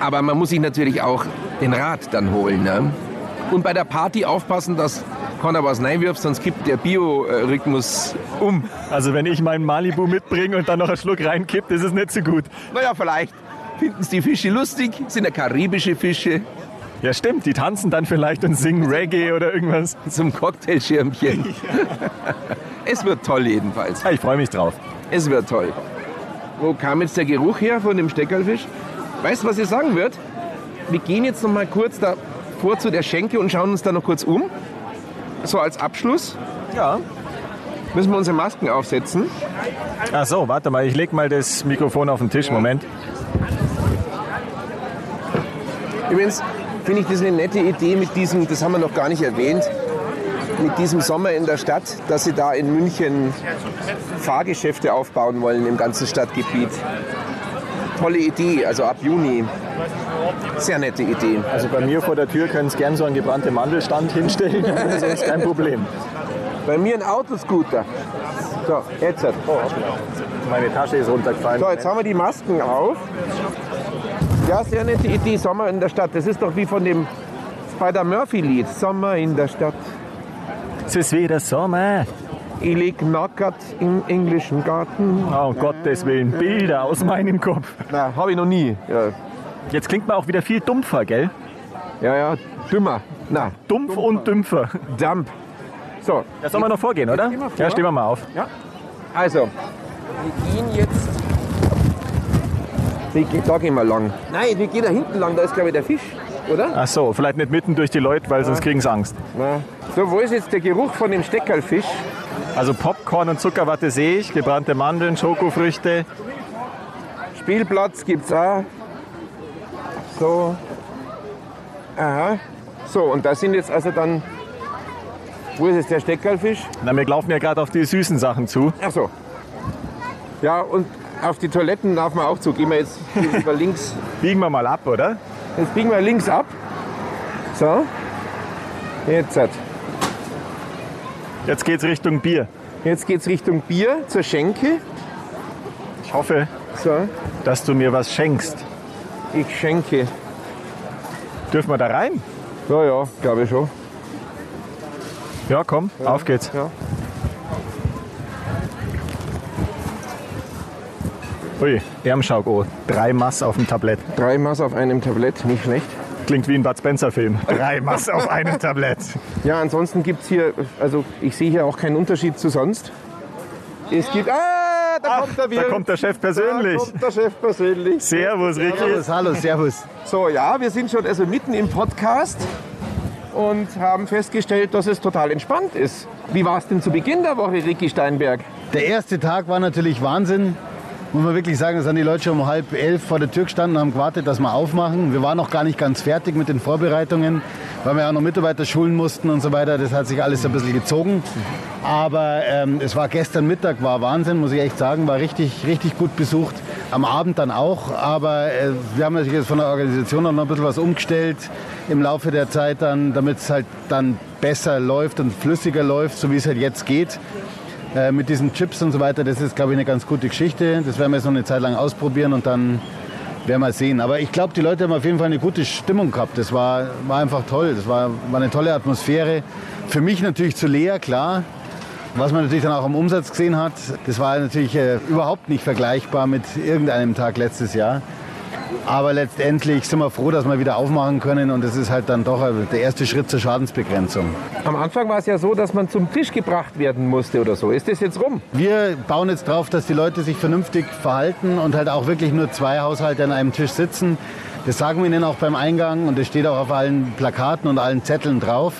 Aber man muss sich natürlich auch den Rat dann holen. Ne? Und bei der Party aufpassen, dass keiner was reinwirft, sonst kippt der Biorhythmus um. Also wenn ich meinen Malibu mitbringe und dann noch einen Schluck reinkippt, ist es nicht so gut. Naja, vielleicht finden es die Fische lustig, sind ja karibische Fische Ja stimmt, die tanzen dann vielleicht und singen Reggae oder irgendwas. zum Cocktailschirmchen. es wird toll jedenfalls. Ja, ich freue mich drauf. Es wird toll. Wo kam jetzt der Geruch her von dem Steckerlfisch? Weißt du, was ich sagen wird? Wir gehen jetzt noch mal kurz da vor zu der Schenke und schauen uns da noch kurz um. So als Abschluss Ja. müssen wir unsere Masken aufsetzen. Ach so, warte mal, ich leg mal das Mikrofon auf den Tisch. Moment. Übrigens finde ich das eine nette Idee mit diesem, das haben wir noch gar nicht erwähnt, mit diesem Sommer in der Stadt, dass sie da in München Fahrgeschäfte aufbauen wollen im ganzen Stadtgebiet. Tolle Idee, also ab Juni. Sehr nette Idee. Also bei mir vor der Tür können Sie gern so einen gebrannten Mandelstand hinstellen. Das ist kein Problem. Bei mir ein Autoscooter. So, jetzt. hat- Meine Tasche ist runtergefallen. So, jetzt haben wir die Masken auf. Ja, sehr nette Idee, Sommer in der Stadt. Das ist doch wie von dem Spider-Murphy-Lied. Sommer in der Stadt. Es ist wieder Sommer. Ich lieg nackert im englischen Garten. Oh, um Gottes Willen, Bilder aus meinem Kopf. Na, habe ich noch nie. Ja, Jetzt klingt man auch wieder viel dumpfer, gell? ja, ja dümmer. Na, Dumpf und dümpfer. Dump. So, Ja, sollen wir noch vorgehen, oder? vor. Ja, stehen wir mal auf. also, wir gehen jetzt. Wir gehen- Da gehen wir lang. Nein, wir gehen da hinten lang. Da ist, glaube ich, der Fisch, oder? Ach so, vielleicht nicht mitten durch die Leute, weil sonst kriegen sie Angst. Na. So, wo ist jetzt der Geruch von dem Steckerlfisch? Also Popcorn und Zuckerwatte sehe ich, gebrannte Mandeln, Schokofrüchte. Spielplatz gibt's auch. So. Aha. So, und da sind jetzt also dann. Wo ist jetzt der Steckerlfisch? Na, wir laufen ja gerade auf die süßen Sachen zu. Ach so. Ja, und auf die Toiletten darf man auch zu. Gehen wir jetzt über links. Biegen wir mal ab, oder? Jetzt biegen wir links ab. So. Jetzt. hat- Jetzt geht's Richtung Bier. Jetzt geht's Richtung Bier zur Schenke. Ich hoffe, So. dass du mir was schenkst. Ich schenke. Dürfen wir da rein? Ja, ja, glaube ich schon. Ja, komm, auf geht's. Ja. Ui, Ärmschauk, oh, drei Mass auf dem Tablett. Drei Maß auf einem Tablett, nicht schlecht. Klingt wie ein Bud Spencer-Film. Drei Mass auf einem Tablett. Ja, ansonsten gibt es hier, also ich sehe hier auch keinen Unterschied zu sonst. Es gibt, ah, da Ach, kommt der da Wirt. kommt der Chef persönlich. Da kommt der Chef persönlich. Servus, Ricky. hallo, servus. So, ja, wir sind schon also mitten im Podcast und haben festgestellt, dass es total entspannt ist. Wie war es denn zu Beginn der Woche, Ricky Steinberg? Der erste Tag war natürlich Wahnsinn. Muss man wirklich sagen, da sind die Leute schon um halb elf vor der Tür gestanden und haben gewartet, dass wir aufmachen. Wir waren noch gar nicht ganz fertig mit den Vorbereitungen, weil wir ja noch Mitarbeiter schulen mussten und so weiter. Das hat sich alles ein bisschen gezogen. Aber ähm, es war gestern Mittag, war Wahnsinn, muss ich echt sagen. War richtig, richtig gut besucht. Am Abend dann auch. Aber äh, wir haben natürlich jetzt von der Organisation noch ein bisschen was umgestellt im Laufe der Zeit dann, damit es halt dann besser läuft und flüssiger läuft, so wie es halt jetzt geht. Äh, mit diesen Chips und so weiter, das ist, glaube ich, eine ganz gute Geschichte. Das werden wir jetzt noch eine Zeit lang ausprobieren und dann werden wir sehen. Aber ich glaube, die Leute haben auf jeden Fall eine gute Stimmung gehabt. Das war, war einfach toll. Das war, war eine tolle Atmosphäre. Für mich natürlich zu leer, klar. Was man natürlich dann auch am Umsatz gesehen hat, das war natürlich äh, überhaupt nicht vergleichbar mit irgendeinem Tag letztes Jahr. Aber letztendlich sind wir froh, dass wir wieder aufmachen können und das ist halt dann doch der erste Schritt zur Schadensbegrenzung. Am Anfang war es ja so, dass man zum Tisch gebracht werden musste oder so. Ist das jetzt rum? Wir bauen jetzt drauf, dass die Leute sich vernünftig verhalten und halt auch wirklich nur zwei Haushalte an einem Tisch sitzen. Das sagen wir ihnen auch beim Eingang und das steht auch auf allen Plakaten und allen Zetteln drauf.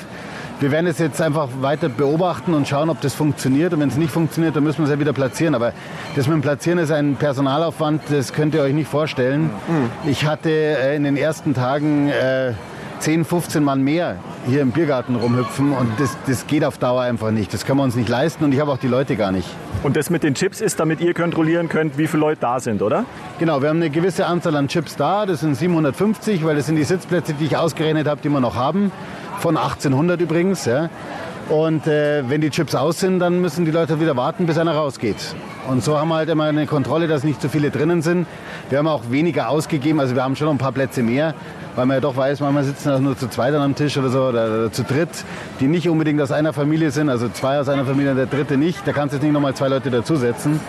Wir werden es jetzt einfach weiter beobachten und schauen, ob das funktioniert. Und wenn es nicht funktioniert, dann müssen wir es ja wieder platzieren. Aber das mit dem Platzieren ist ein Personalaufwand, das könnt ihr euch nicht vorstellen. Mhm. Ich hatte äh, in den ersten Tagen äh, 10, 15 Mann mehr hier im Biergarten rumhüpfen und das, das geht auf Dauer einfach nicht. Das können wir uns nicht leisten und ich habe auch die Leute gar nicht. Und das mit den Chips ist, damit ihr kontrollieren könnt, wie viele Leute da sind, oder? Genau, wir haben eine gewisse Anzahl an Chips da. Das sind 750, weil das sind die Sitzplätze, die ich ausgerechnet habe, die wir noch haben von 1800 übrigens. Ja. Und äh, wenn die Chips aus sind, dann müssen die Leute wieder warten, bis einer rausgeht. Und so haben wir halt immer eine Kontrolle, dass nicht zu viele drinnen sind. Wir haben auch weniger ausgegeben, also wir haben schon noch ein paar Plätze mehr, weil man ja doch weiß, manchmal sitzen auch nur zu zweit am Tisch oder so oder, oder, zu dritt, die nicht unbedingt aus einer Familie sind, also zwei aus einer Familie und der dritte nicht. Da kannst du jetzt nicht nochmal zwei Leute dazusetzen.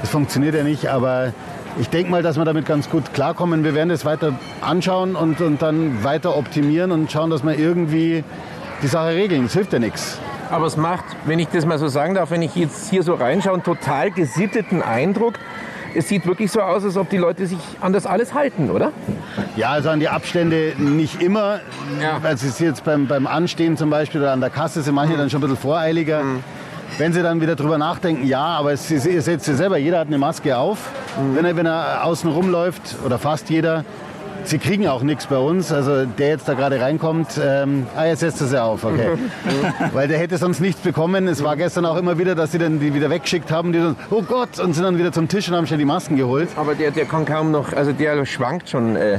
Das funktioniert ja nicht, aber ich denke mal, dass wir damit ganz gut klarkommen. Wir werden es weiter anschauen und, und dann weiter optimieren und schauen, dass wir irgendwie die Sache regeln. Das hilft ja nichts. Aber es macht, wenn ich das mal so sagen darf, wenn ich jetzt hier so reinschaue, einen total gesitteten Eindruck. Es sieht wirklich so aus, als ob die Leute sich an das alles halten, oder? Ja, also an die Abstände nicht immer. Ja. Also es ist jetzt beim, beim Anstehen zum Beispiel oder an der Kasse sind manche mhm. dann schon ein bisschen voreiliger. Mhm. Wenn sie dann wieder drüber nachdenken, ja, aber es, ihr seht es selber, jeder hat eine Maske auf, mhm. wenn, er, wenn er außen rumläuft, oder fast jeder. Sie kriegen auch nichts bei uns. Also der jetzt da gerade reinkommt, ähm, ah, jetzt setzt er sie auf, okay. Weil der hätte sonst nichts bekommen. Es war gestern auch immer wieder, dass sie dann die wieder weggeschickt haben, die dann, oh Gott, und sind dann wieder zum Tisch und haben schon die Masken geholt. Aber der, der kann kaum noch, also der schwankt schon äh,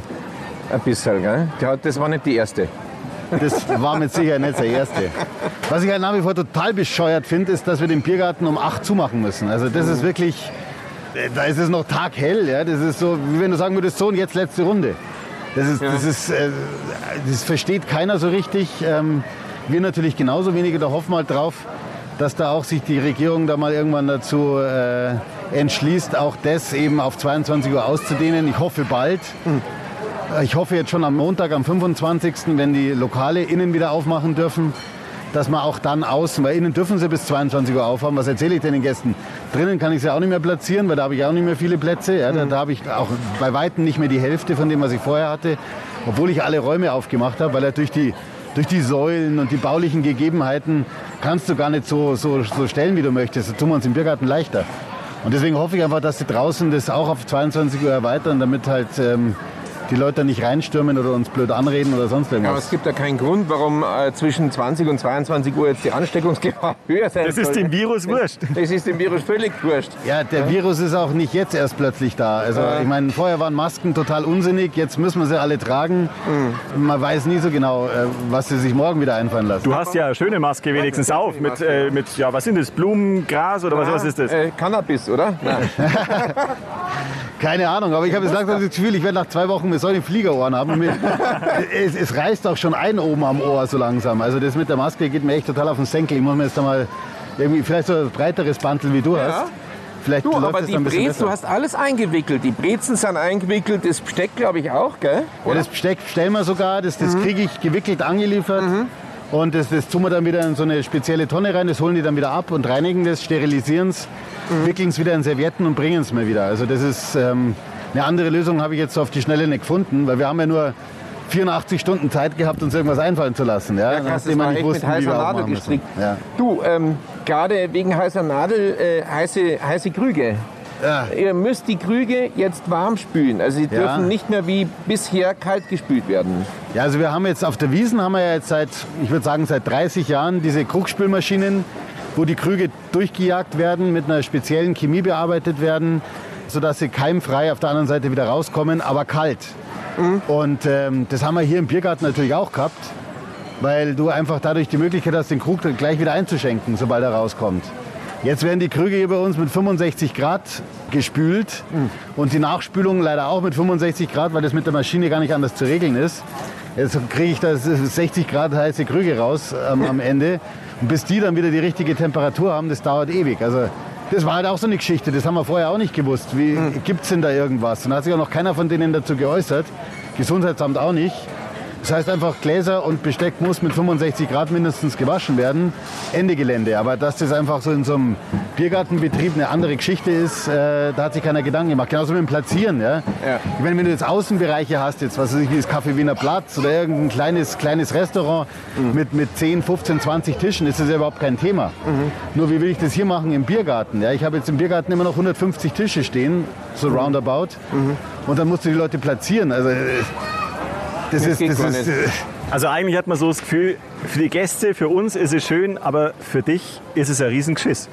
ein bisschen, gell? Der, das war nicht die erste. Das war mit Sicherheit nicht der erste. Was ich halt nach wie vor total bescheuert finde, ist, dass wir den Biergarten um 8 zumachen müssen. Also das ist wirklich, da ist es noch taghell. Ja? Das ist so, wie wenn du sagen würdest, so und jetzt letzte Runde. Das, ist, ja. das, ist, äh, das versteht keiner so richtig. Ähm, wir natürlich genauso wenig. Da hoffen wir halt drauf, dass da auch sich die Regierung da mal irgendwann dazu äh, entschließt, auch das eben auf 22 Uhr auszudehnen. Ich hoffe bald. Mhm. Ich hoffe jetzt schon am Montag, am 25., wenn die Lokale innen wieder aufmachen dürfen, dass man auch dann außen, weil innen dürfen sie bis 22 Uhr aufhaben. Was erzähle ich denn den Gästen? Drinnen kann ich sie auch nicht mehr platzieren, weil da habe ich auch nicht mehr viele Plätze. Ja, da, da habe ich auch bei Weitem nicht mehr die Hälfte von dem, was ich vorher hatte, obwohl ich alle Räume aufgemacht habe, weil er durch die durch die Säulen und die baulichen Gegebenheiten kannst du gar nicht so, so, so stellen, wie du möchtest. Das tun wir uns im Biergarten leichter. Und deswegen hoffe ich einfach, dass sie draußen das auch auf 22 Uhr erweitern, damit halt ähm, die Leute nicht reinstürmen oder uns blöd anreden oder sonst irgendwas. Aber es gibt ja keinen Grund, warum äh, zwischen 20 und 22 Uhr jetzt die Ansteckungsgefahr höher sein Das ist dem Virus wurscht. Das ist dem Virus völlig wurscht. Ja, der ja? Virus ist auch nicht jetzt erst plötzlich da. Also ja. ich meine, vorher waren Masken total unsinnig, jetzt müssen wir sie alle tragen. Mhm. Man weiß nie so genau, äh, was sie sich morgen wieder einfallen lassen. Du hast ja eine schöne Maske wenigstens auf. Mit, äh, mit, ja, was sind das? Blumen, Gras oder was, was ist das? Äh, Cannabis, oder? Keine Ahnung, aber ich habe jetzt langsam das Gefühl, ich werde nach zwei Wochen mit solchen Fliegerohren haben. es, es, reißt auch schon ein oben am Ohr so langsam. Also das mit der Maske geht mir echt total auf den Senkel. Ich muss mir jetzt mal irgendwie vielleicht so ein breiteres Bantel wie du ja. hast. Vielleicht du, aber die Brezen, du hast alles eingewickelt. Die Brezen sind eingewickelt, das Besteck glaube ich auch, gell? Ja, das Besteck stellen wir sogar, das, das mhm. kriege ich gewickelt angeliefert. Mhm. Und das, das tun wir dann wieder in so eine spezielle Tonne rein, das holen die dann wieder ab und reinigen das, sterilisieren es mhm. wickeln es wieder in Servietten und bringen es mir wieder. Also das ist ähm, eine andere Lösung habe ich jetzt auf die Schnelle nicht gefunden, weil wir haben ja nur 84 Stunden Zeit gehabt, uns irgendwas einfallen zu lassen. Ja, ja krass, das war echt wussten, mit heißer Nadel gestrickt. Ja. Du, ähm, gerade wegen heißer Nadel, äh, heiße, heiße Krüge. Ja. Ihr müsst die Krüge jetzt warm spülen. Also sie dürfen nicht mehr wie bisher kalt gespült werden. Ja, also wir haben jetzt auf der Wiesen haben wir ja jetzt seit, ich würde sagen, seit 30 Jahren diese Krugspülmaschinen, wo die Krüge durchgejagt werden, mit einer speziellen Chemie bearbeitet werden, sodass sie keimfrei auf der anderen Seite wieder rauskommen, aber kalt. Mhm. Und ähm, das haben wir hier im Biergarten natürlich auch gehabt, weil du einfach dadurch die Möglichkeit hast, den Krug dann gleich wieder einzuschenken, sobald er rauskommt. Jetzt werden die Krüge hier bei uns mit 65 Grad gespült mhm. und die Nachspülung leider auch mit 65 Grad, weil das mit der Maschine gar nicht anders zu regeln ist. Jetzt kriege ich da 60 Grad heiße Krüge raus ähm, am Ende. Und bis die dann wieder die richtige Temperatur haben, das dauert ewig. Also das war halt auch so eine Geschichte, das haben wir vorher auch nicht gewusst. Wie mhm. gibt es denn da irgendwas? Und da hat sich auch noch keiner von denen dazu geäußert. Gesundheitsamt auch nicht. Das heißt einfach, Gläser und Besteck muss mit 65 Grad mindestens gewaschen werden. Ende Gelände. Aber dass das einfach so in so einem Biergartenbetrieb eine andere Geschichte ist, äh, da hat sich keiner Gedanken gemacht. Genauso mit dem Platzieren. Ja? ja. Ich meine, wenn du jetzt Außenbereiche hast, jetzt was weiß ich, wie das Café Wiener Platz oder irgendein kleines, kleines Restaurant mhm. mit, mit 10, 15, 20 Tischen, ist das ja überhaupt kein Thema. Mhm. Nur wie will ich das hier machen im Biergarten? Ja? Ich habe jetzt im Biergarten immer noch 150 Tische stehen, so mhm. roundabout. Mhm. Und dann musst du die Leute platzieren. Also, das, das ist, das ist, äh, also eigentlich hat man so das Gefühl, für die Gäste, für uns ist es schön, aber für dich ist es ein Riesengeschiss.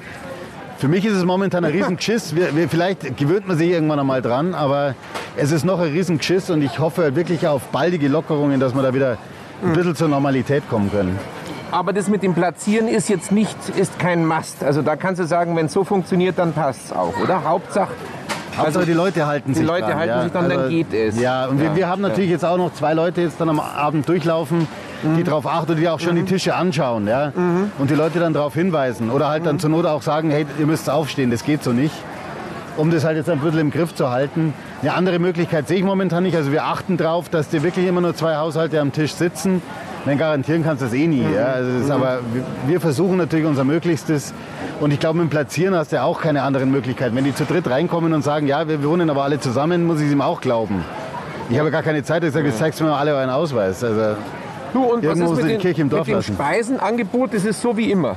Für mich ist es momentan ein Riesengeschiss. Wir, wir, vielleicht gewöhnt man sich irgendwann einmal dran, aber es ist noch ein Riesengeschiss und ich hoffe wirklich auf baldige Lockerungen, dass wir da wieder ein bisschen zur Normalität kommen können. Aber das mit dem Platzieren ist jetzt nicht, ist kein Must. Also da kannst du sagen, wenn es so funktioniert, dann passt es auch, oder? Hauptsache, also die Leute halten die sich Leute dran. halten ja. sich dann, also, dann geht es. Ja, und ja. Wir, wir haben natürlich jetzt auch noch zwei Leute jetzt dann am Abend durchlaufen, mhm. die darauf achten, die auch schon mhm. die Tische anschauen. Ja? Mhm. Und die Leute dann darauf hinweisen. Oder halt dann mhm. zur Not auch sagen, hey, ihr müsst aufstehen, das geht so nicht. Um das halt jetzt ein bisschen im Griff zu halten. Eine andere Möglichkeit sehe ich momentan nicht. Also wir achten darauf, dass die wirklich immer nur zwei Haushalte am Tisch sitzen. Nein, garantieren kannst du das eh nie. Mhm. Ja? Also das, aber wir versuchen natürlich unser Möglichstes. Und ich glaube, mit dem Platzieren hast du ja auch keine anderen Möglichkeiten. Wenn die zu dritt reinkommen und sagen, ja, wir wohnen aber alle zusammen, muss ich es ihm auch glauben. Ich habe gar keine Zeit, ich sage, jetzt zeigst du mir mal alle euren Ausweis. Also, du, und was ist mit, den, Kirche im Dorf mit dem Speisenangebot? Das ist so wie immer.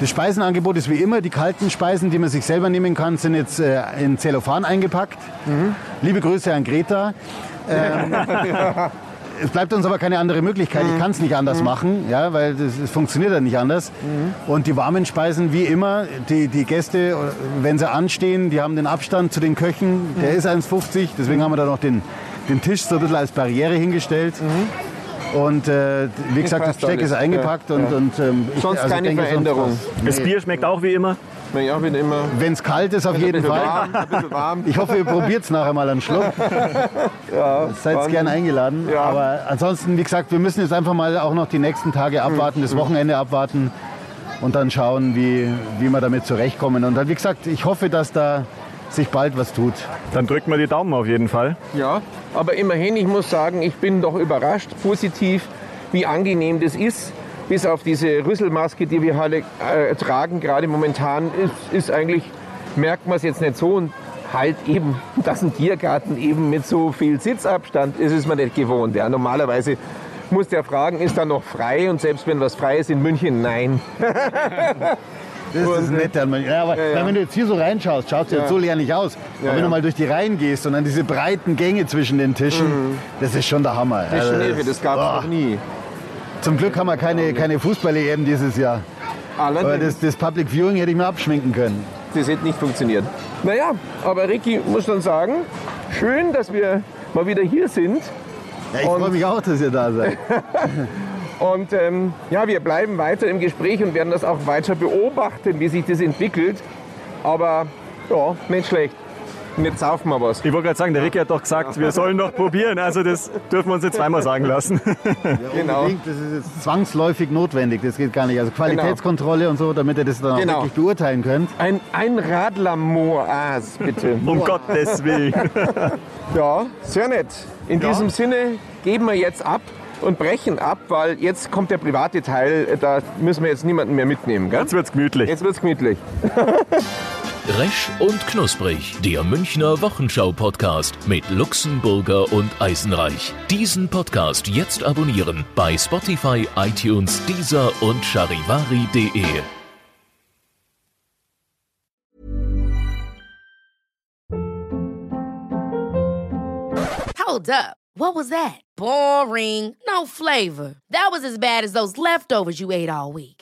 Das Speisenangebot ist wie immer. Die kalten Speisen, die man sich selber nehmen kann, sind jetzt äh, in Zellophan eingepackt. Mhm. Liebe Grüße an Greta. Ähm, es bleibt uns aber keine andere Möglichkeit. Ich mhm. kann es nicht anders mhm. machen, ja, weil es funktioniert ja nicht anders. Mhm. Und die warmen Speisen, wie immer, die, die Gäste, wenn sie anstehen, die haben den Abstand zu den Köchen, der ist 1,50. Deswegen haben wir da noch den, den Tisch so ein bisschen als Barriere hingestellt. Und äh, wie gesagt, das Besteck ist eingepackt ja. und, ja. und ähm, ich, sonst also keine denke, Veränderung. Sonst das Bier schmeckt auch wie immer. Ja, wie immer. Wenn es kalt ist, auf jeden Fall. Warm, ein bisschen warm. Ich hoffe, ihr probiert es nachher mal einen Schluck. ja, Seid gerne eingeladen. Ja. Aber ansonsten, wie gesagt, wir müssen jetzt einfach mal auch noch die nächsten Tage abwarten, das mhm. Wochenende abwarten und dann schauen, wie, wie wir damit zurechtkommen. Und dann, wie gesagt, ich hoffe, dass da sich bald was tut. Dann drücken wir die Daumen auf jeden Fall. Ja, aber immerhin, ich muss sagen, ich bin doch überrascht, positiv, wie angenehm das ist bis auf diese Rüsselmaske, die wir alle äh, tragen, gerade momentan, ist, ist eigentlich, merkt man es jetzt nicht so. Und halt eben, dass ein Tiergarten eben mit so viel Sitzabstand ist, ist man nicht gewohnt. Ja. Normalerweise muss der fragen, ist da noch frei? Und selbst wenn was frei ist in München, nein. Das ist das Nette an München. Ja, aber ja, ja. wenn du jetzt hier so reinschaust, schaut es ja. jetzt so leer nicht aus. aber wenn du mal durch die Reihen gehst und dann diese breiten Gänge zwischen den Tischen, mhm. das ist schon der Hammer. Das, also, das, das gab es noch nie. Zum Glück haben wir keine, keine Fußball-EM dieses Jahr. Aber das, das Public Viewing hätte ich mir abschminken können. Das hätte nicht funktioniert. Naja, aber Ricky muss dann sagen, schön, dass wir mal wieder hier sind. Ja, ich freue mich auch, dass ihr da seid. und ähm, ja, wir bleiben weiter im Gespräch und werden das auch weiter beobachten, wie sich das entwickelt. Aber ja, nicht schlecht. Und jetzt saufen wir was. Ich wollte gerade sagen, der Ricky hat doch gesagt, wir sollen doch probieren. Also das dürfen wir uns jetzt zweimal sagen lassen. Ja, genau. Das ist jetzt zwangsläufig notwendig. Das geht gar nicht. Also Qualitätskontrolle genau. und so, damit ihr das dann genau. auch wirklich beurteilen könnt. Ein, ein Radler-Moas, bitte. um Gottes Willen. ja, sehr nett. In ja. diesem Sinne geben wir jetzt ab und brechen ab, weil jetzt kommt der private Teil, da müssen wir jetzt niemanden mehr mitnehmen. Gell? Jetzt wird's gemütlich. Jetzt wird's gemütlich. Resch und Knusprig, der Münchner Wochenschau-Podcast mit Luxemburger und Eisenreich. Diesen Podcast jetzt abonnieren bei Spotify, iTunes, Deezer und charivari.de. Hold up. What was that? Boring. No flavor. That was as bad as those leftovers you ate all week.